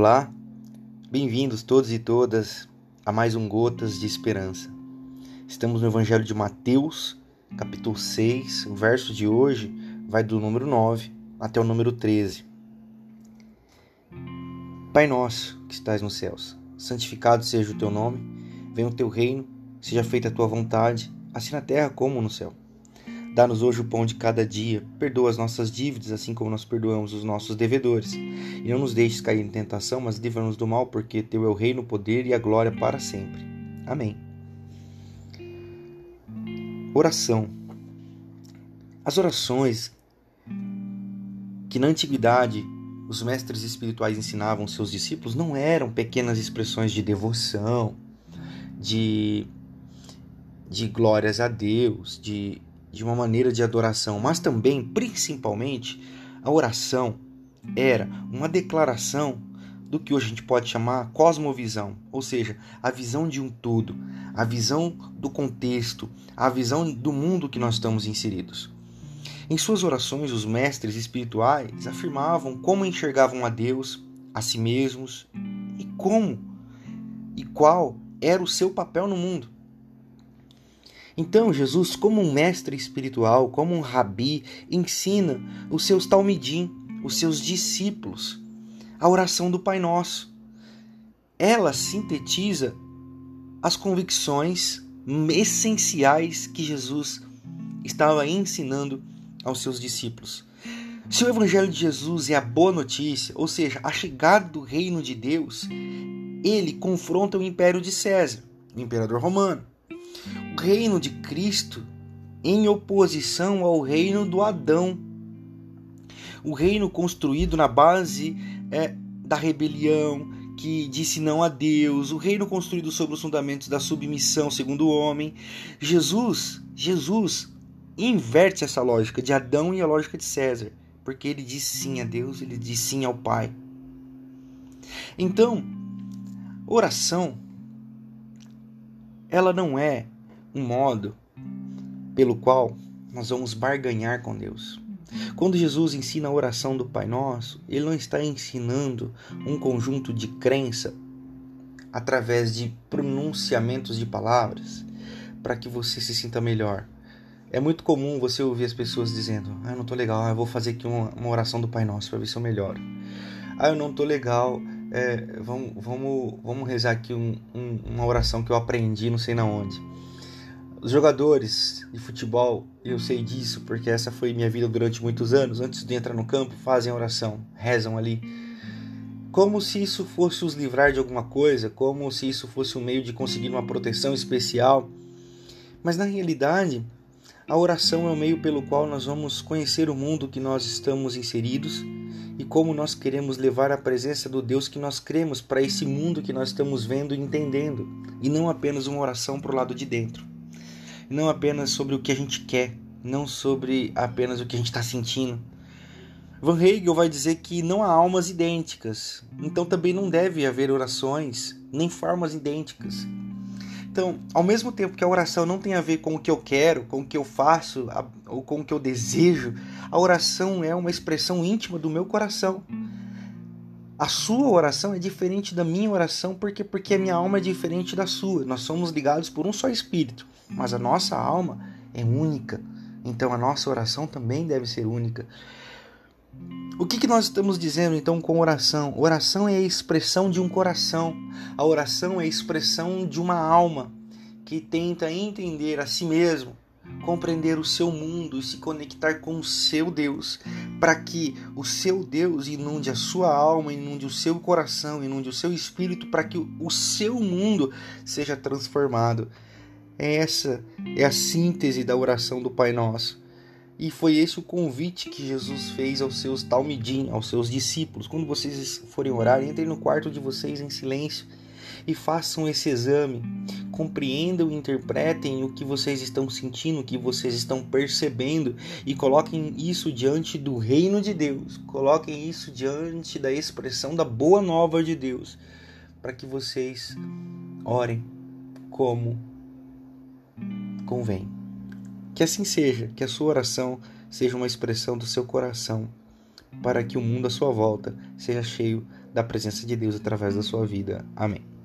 Olá, bem-vindos todos e todas a mais um Gotas de Esperança. Estamos no Evangelho de Mateus, capítulo 6. O verso de hoje vai do número 9 até o número 13. Pai nosso que estás nos céus, santificado seja o teu nome, venha o teu reino, seja feita a tua vontade, assim na terra como no céu. Dá-nos hoje o pão de cada dia, perdoa as nossas dívidas, assim como nós perdoamos os nossos devedores. E não nos deixes cair em tentação, mas livra-nos do mal, porque teu é o reino, o poder e a glória para sempre. Amém. Oração. As orações que na antiguidade os mestres espirituais ensinavam seus discípulos não eram pequenas expressões de devoção, de, de glórias a Deus, de de uma maneira de adoração, mas também, principalmente, a oração era uma declaração do que hoje a gente pode chamar cosmovisão, ou seja, a visão de um todo, a visão do contexto, a visão do mundo que nós estamos inseridos. Em suas orações, os mestres espirituais afirmavam como enxergavam a Deus, a si mesmos e como e qual era o seu papel no mundo. Então, Jesus, como um mestre espiritual, como um rabi, ensina os seus talmidim, os seus discípulos, a oração do Pai Nosso. Ela sintetiza as convicções essenciais que Jesus estava ensinando aos seus discípulos. Se o Evangelho de Jesus é a boa notícia, ou seja, a chegada do reino de Deus, ele confronta o império de César, o imperador romano reino de Cristo em oposição ao reino do Adão. O reino construído na base é, da rebelião, que disse não a Deus, o reino construído sobre os fundamentos da submissão segundo o homem. Jesus, Jesus inverte essa lógica de Adão e a lógica de César, porque ele diz sim a Deus, ele diz sim ao Pai. Então, oração ela não é um modo pelo qual nós vamos barganhar com Deus. Quando Jesus ensina a oração do Pai Nosso, ele não está ensinando um conjunto de crença através de pronunciamentos de palavras para que você se sinta melhor. É muito comum você ouvir as pessoas dizendo: Ah, eu não tô legal, ah, eu vou fazer aqui uma, uma oração do Pai Nosso para ver se eu melhoro. Ah, eu não tô legal, é, vamos, vamos, vamos rezar aqui um, um, uma oração que eu aprendi não sei na onde. Os jogadores de futebol, eu sei disso porque essa foi minha vida durante muitos anos. Antes de entrar no campo, fazem oração, rezam ali, como se isso fosse os livrar de alguma coisa, como se isso fosse um meio de conseguir uma proteção especial. Mas na realidade, a oração é o meio pelo qual nós vamos conhecer o mundo que nós estamos inseridos e como nós queremos levar a presença do Deus que nós cremos para esse mundo que nós estamos vendo e entendendo, e não apenas uma oração para o lado de dentro não apenas sobre o que a gente quer, não sobre apenas o que a gente está sentindo. Van Hegel vai dizer que não há almas idênticas, então também não deve haver orações nem formas idênticas. Então, ao mesmo tempo que a oração não tem a ver com o que eu quero, com o que eu faço ou com o que eu desejo, a oração é uma expressão íntima do meu coração. A sua oração é diferente da minha oração porque porque a minha alma é diferente da sua. Nós somos ligados por um só espírito mas a nossa alma é única. Então a nossa oração também deve ser única. O que, que nós estamos dizendo então com oração? Oração é a expressão de um coração. A oração é a expressão de uma alma que tenta entender a si mesmo, compreender o seu mundo e se conectar com o seu Deus, para que o seu Deus inunde a sua alma, inunde o seu coração, inunde o seu espírito, para que o seu mundo seja transformado. Essa é a síntese da oração do Pai Nosso. E foi esse o convite que Jesus fez aos seus talmidim, aos seus discípulos. Quando vocês forem orar, entrem no quarto de vocês em silêncio e façam esse exame. Compreendam e interpretem o que vocês estão sentindo, o que vocês estão percebendo e coloquem isso diante do reino de Deus. Coloquem isso diante da expressão da boa nova de Deus, para que vocês orem como convém. Que assim seja, que a sua oração seja uma expressão do seu coração, para que o mundo à sua volta seja cheio da presença de Deus através da sua vida. Amém.